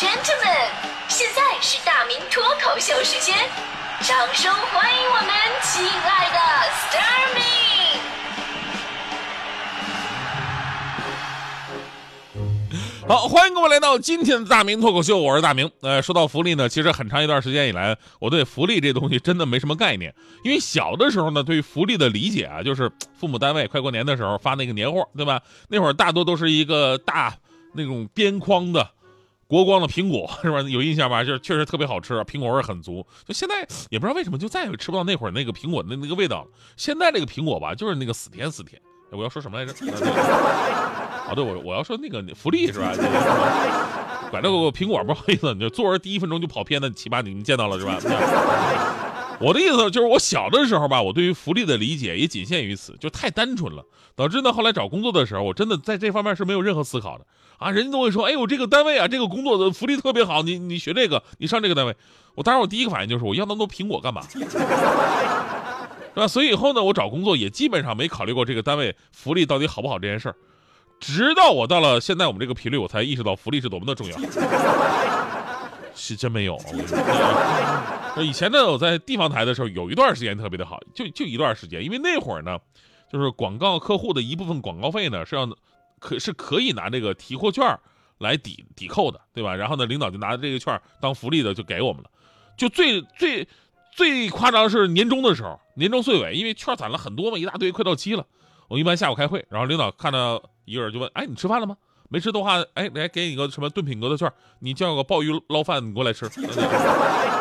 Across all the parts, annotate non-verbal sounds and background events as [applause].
gentlemen，现在是大明脱口秀时间，掌声欢迎我们亲爱的 s t a r m y 好，欢迎各位来到今天的大明脱口秀，我是大明。呃，说到福利呢，其实很长一段时间以来，我对福利这东西真的没什么概念。因为小的时候呢，对于福利的理解啊，就是父母单位快过年的时候发那个年货，对吧？那会儿大多都是一个大那种边框的。国光的苹果 [laughs] 是吧？有印象吧？就是确实特别好吃，苹果味很足。就现在也不知道为什么，就再也吃不到那会儿那个苹果的那个味道了。现在这个苹果吧，就是那个死甜死甜。我要说什么来着？[laughs] 啊，对，我我要说那个福利是吧？管这个苹果不好意思，你就坐着第一分钟就跑偏的起码，你们见到了是吧？我的意思就是，我小的时候吧，我对于福利的理解也仅限于此，就太单纯了，导致呢后来找工作的时候，我真的在这方面是没有任何思考的啊。人家都会说，哎呦，这个单位啊，这个工作的福利特别好，你你学这个，你上这个单位。我当时我第一个反应就是，我要那么多苹果干嘛？[laughs] 是吧？所以以后呢，我找工作也基本上没考虑过这个单位福利到底好不好这件事儿。直到我到了现在我们这个频率，我才意识到福利是多么的重要。[laughs] 是真没有。以前呢，我在地方台的时候，有一段时间特别的好，就就一段时间，因为那会儿呢，就是广告客户的一部分广告费呢是要可是可以拿这个提货券来抵抵扣的，对吧？然后呢，领导就拿这个券当福利的就给我们了。就最最最夸张是年终的时候，年终岁尾，因为券攒了很多嘛，一大堆快到期了，我一般下午开会，然后领导看到一个人就问：“哎，你吃饭了吗？”没吃的话，哎，来给你个什么炖品阁的券，你叫个鲍鱼捞饭，你过来吃。[laughs]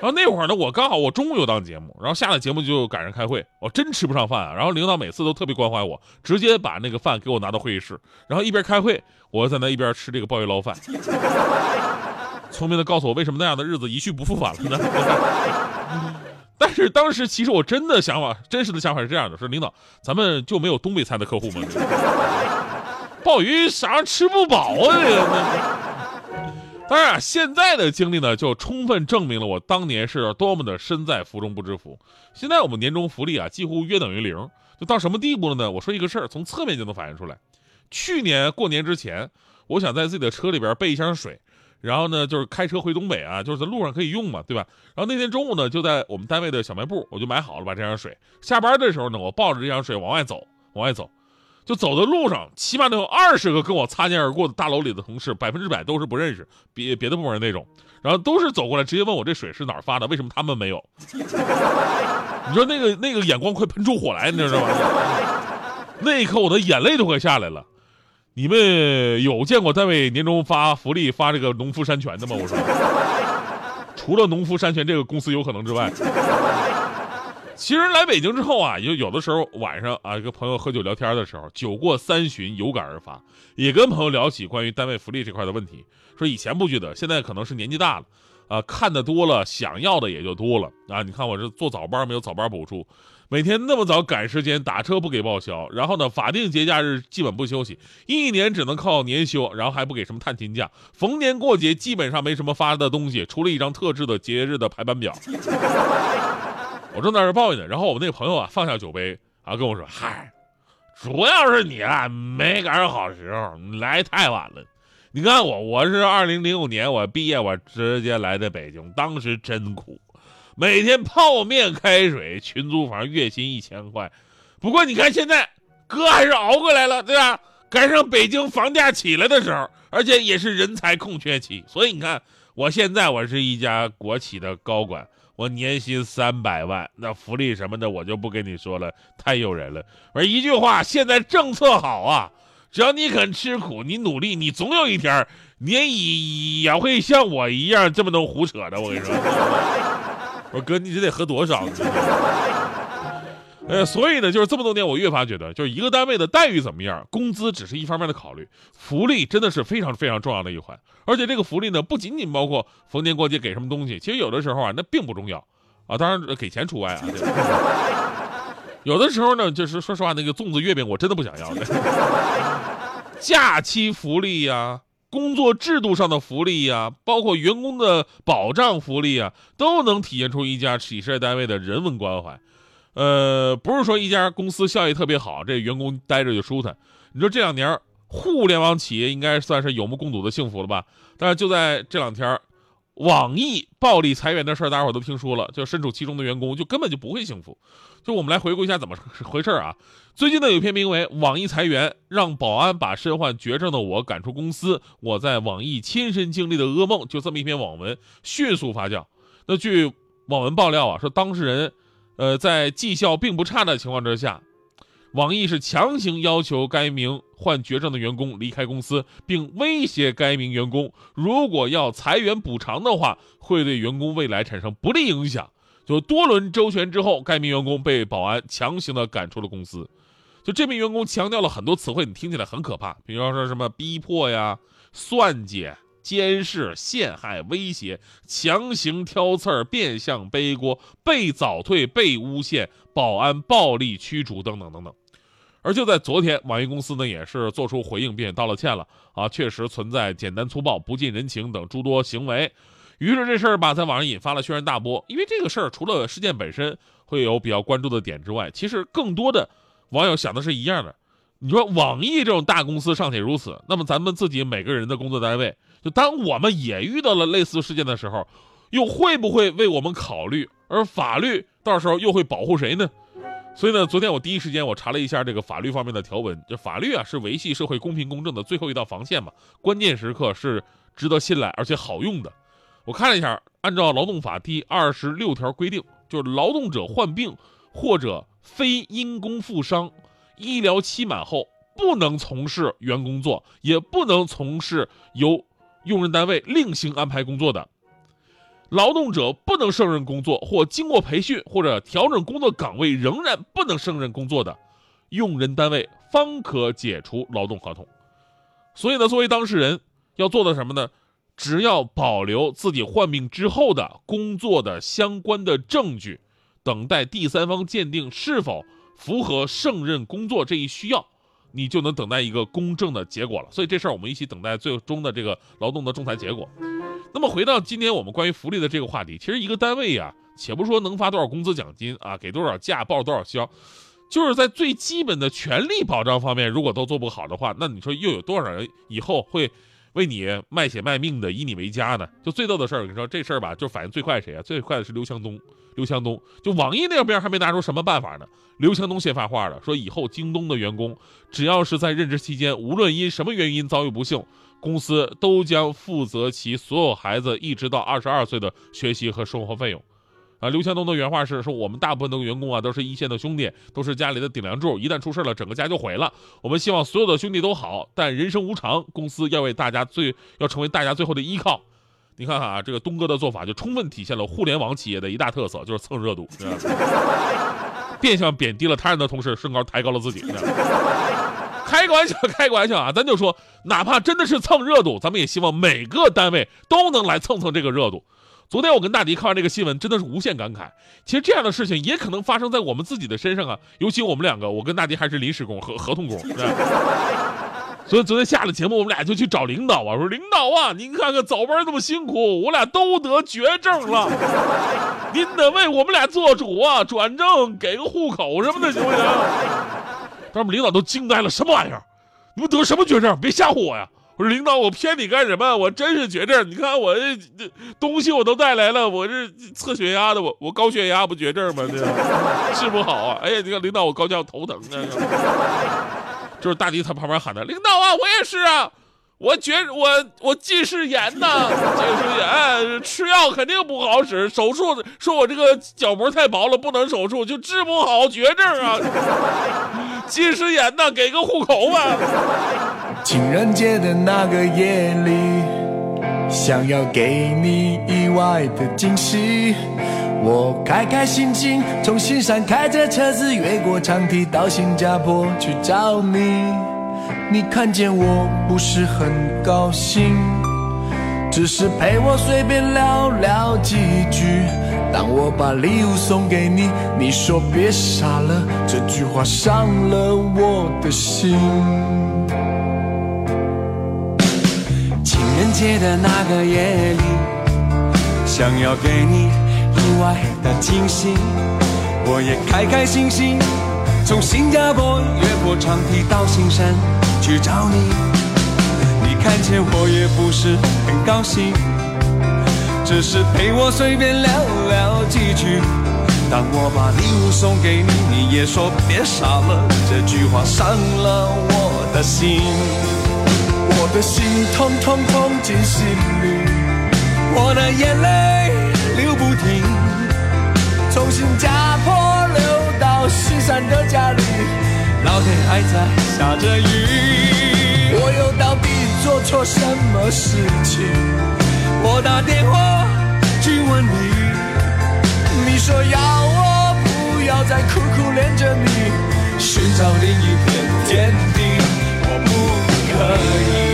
然后那会儿呢，我刚好我中午有档节目，然后下了节目就赶上开会，我真吃不上饭啊。然后领导每次都特别关怀我，直接把那个饭给我拿到会议室，然后一边开会，我在那一边吃这个鲍鱼捞饭。[laughs] 聪明的告诉我，为什么那样的日子一去不复返了呢？[laughs] 但是当时其实我真的想法，真实的想法是这样的：说领导，咱们就没有东北菜的客户吗？[laughs] 鲍鱼啥吃不饱啊？这个，当然，现在的经历呢，就充分证明了我当年是多么的身在福中不知福。现在我们年终福利啊，几乎约等于零，就到什么地步了呢？我说一个事儿，从侧面就能反映出来。去年过年之前，我想在自己的车里边备一箱水，然后呢，就是开车回东北啊，就是在路上可以用嘛，对吧？然后那天中午呢，就在我们单位的小卖部，我就买好了把这箱水。下班的时候呢，我抱着这箱水往外走，往外走。就走的路上，起码得有二十个跟我擦肩而过的大楼里的同事，百分之百都是不认识，别别的部门那种，然后都是走过来直接问我这水是哪儿发的，为什么他们没有？[laughs] 你说那个那个眼光快喷出火来，你知道吗？[laughs] 那一刻我的眼泪都快下来了。你们有见过单位年终发福利发这个农夫山泉的吗？我说，除了农夫山泉这个公司有可能之外。其实来北京之后啊，就有的时候晚上啊，跟朋友喝酒聊天的时候，酒过三巡，有感而发，也跟朋友聊起关于单位福利这块的问题。说以前不觉得，现在可能是年纪大了，啊，看的多了，想要的也就多了啊。你看我这做早班没有早班补助，每天那么早赶时间打车不给报销，然后呢，法定节假日基本不休息，一年只能靠年休，然后还不给什么探亲假，逢年过节基本上没什么发的东西，除了一张特制的节日的排班表。我正在这抱怨呢，然后我那个朋友啊放下酒杯啊跟我说：“嗨，主要是你啊没赶上好时候，你来太晚了。你看我，我是二零零五年我毕业，我直接来的北京，当时真苦，每天泡面开水，群租房，月薪一千块。不过你看现在，哥还是熬过来了，对吧？赶上北京房价起来的时候，而且也是人才空缺期，所以你看我现在我是一家国企的高管。”我年薪三百万，那福利什么的我就不跟你说了，太诱人了。而一句话，现在政策好啊，只要你肯吃苦，你努力，你总有一天，你也也会像我一样这么能胡扯的。我跟你说，[laughs] 我说哥，你这得喝多少？呃，所以呢，就是这么多年，我越发觉得，就是一个单位的待遇怎么样，工资只是一方面的考虑，福利真的是非常非常重要的一环。而且这个福利呢，不仅仅包括逢年过节给什么东西，其实有的时候啊，那并不重要啊。当然给钱除外啊。[laughs] 有的时候呢，就是说实话，那个粽子月饼我真的不想要。[laughs] 假期福利呀，工作制度上的福利呀，包括员工的保障福利啊，都能体现出一家企事业单位的人文关怀。呃，不是说一家公司效益特别好，这员工待着就舒坦。你说这两年互联网企业应该算是有目共睹的幸福了吧？但是就在这两天，网易暴力裁员的事儿，大家伙都听说了，就身处其中的员工就根本就不会幸福。就我们来回顾一下怎么回事啊？最近呢，有篇名为《网易裁员让保安把身患绝症的我赶出公司》，我在网易亲身经历的噩梦，就这么一篇网文迅速发酵。那据网文爆料啊，说当事人，呃，在绩效并不差的情况之下。网易是强行要求该名患绝症的员工离开公司，并威胁该名员工，如果要裁员补偿的话，会对员工未来产生不利影响。就多轮周旋之后，该名员工被保安强行的赶出了公司。就这名员工强调了很多词汇，你听起来很可怕，比方说什么逼迫呀、算计、监视、陷害、威胁、强行挑刺儿、变相背锅、被早退、被诬陷、保安暴力驱逐等等等等。而就在昨天，网易公司呢也是做出回应，并且道了歉了啊，确实存在简单粗暴、不近人情等诸多行为。于是这事儿吧，在网上引发了轩然大波。因为这个事儿除了事件本身会有比较关注的点之外，其实更多的网友想的是一样的。你说网易这种大公司尚且如此，那么咱们自己每个人的工作单位，就当我们也遇到了类似事件的时候，又会不会为我们考虑？而法律到时候又会保护谁呢？所以呢，昨天我第一时间我查了一下这个法律方面的条文，这法律啊是维系社会公平公正的最后一道防线嘛，关键时刻是值得信赖而且好用的。我看了一下，按照劳动法第二十六条规定，就是劳动者患病或者非因公负伤，医疗期满后不能从事原工作，也不能从事由用人单位另行安排工作的。劳动者不能胜任工作，或经过培训或者调整工作岗位仍然不能胜任工作的，用人单位方可解除劳动合同。所以呢，作为当事人要做的什么呢？只要保留自己患病之后的工作的相关的证据，等待第三方鉴定是否符合胜任工作这一需要，你就能等待一个公正的结果了。所以这事儿我们一起等待最终的这个劳动的仲裁结果。那么回到今天我们关于福利的这个话题，其实一个单位呀，且不说能发多少工资奖金啊，给多少假，报多少销，就是在最基本的权利保障方面，如果都做不好的话，那你说又有多少人以后会为你卖血卖命的，以你为家呢？就最逗的事儿，我跟你说这事儿吧，就反应最快谁啊？最快的是刘强东。刘强东就网易那边还没拿出什么办法呢，刘强东先发话了，说以后京东的员工只要是在任职期间，无论因什么原因遭遇不幸。公司都将负责其所有孩子一直到二十二岁的学习和生活费用，啊，刘强东的原话是说：“我们大部分的员工啊都是一线的兄弟，都是家里的顶梁柱，一旦出事了，整个家就毁了。我们希望所有的兄弟都好，但人生无常，公司要为大家最要成为大家最后的依靠。你看看啊，这个东哥的做法就充分体现了互联网企业的一大特色，就是蹭热度，[laughs] 变相贬低了他人的同时，身高抬高了自己。”开个玩笑，开个玩笑啊！咱就说，哪怕真的是蹭热度，咱们也希望每个单位都能来蹭蹭这个热度。昨天我跟大迪看完这个新闻，真的是无限感慨。其实这样的事情也可能发生在我们自己的身上啊，尤其我们两个，我跟大迪还是临时工合合同工。[laughs] 所以昨天下了节目，我们俩就去找领导啊，说领导啊，您看看早班这么辛苦，我俩都得绝症了，您得为我们俩做主啊，转正给个户口什么的，行不行？他们领导都惊呆了，什么玩意儿？你们得什么绝症？别吓唬我呀！我说领导，我骗你干什么？我真是绝症。你看我这这东西我都带来了，我这测血压的，我我高血压不绝症吗？这治 [laughs] 不好啊！哎呀，你看领导，我高血压头疼啊！[laughs] 就是大迪他旁边喊的，领导啊，我也是啊。我绝我我近视眼呐，近视眼吃药肯定不好使，手术说我这个角膜太薄了，不能手术，就治不好绝症啊。近视眼呐，给个户口吧。情人节的那个夜里，想要给你意外的惊喜，我开开心心从新山开着车子越过长堤到新加坡去找你。你看见我不是很高兴，只是陪我随便聊聊几句。当我把礼物送给你，你说别傻了，这句话伤了我的心。情人节的那个夜里，想要给你意外的惊喜，我也开开心心从新加坡越过长堤到新山。去找你。你看见我也不是很高兴，只是陪我随便聊聊几句。当我把礼物送给你，你也说别傻了，这句话伤了我的心。我的心痛痛痛进心里，我的眼泪流不停，从新加坡流到西山的家里，老天还在下着雨。我又到底做错什么事情？我打电话去问你，你说要我不要再苦苦恋着你，寻找另一片天地，我不可以。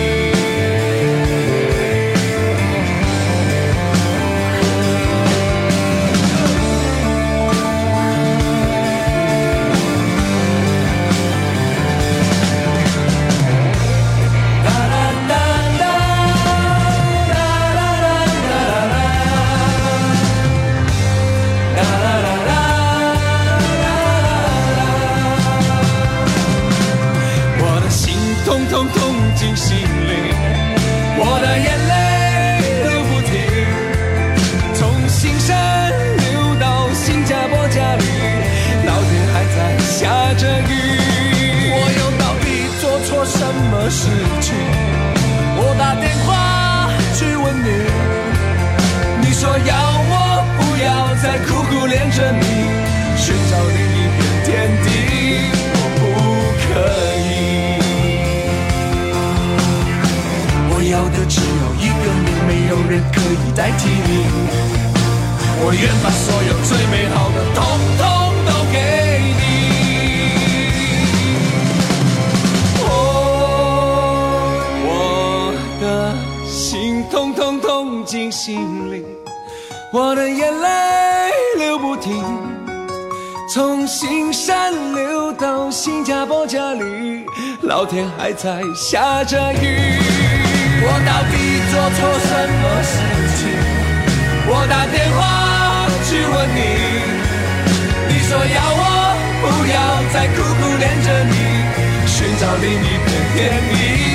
不要再苦苦恋着你，寻找另一片天地，我不可以。我要的只有一个你，没有人可以代替你。我愿把所有最美好的，统统都给你。我的心痛痛痛进心里，我的眼泪流不停，从新山流到新加坡家里，老天还在下着雨。我到底做错什么事情？我打电话去问你，你说要我不要再苦苦恋着你，寻找另一片天地。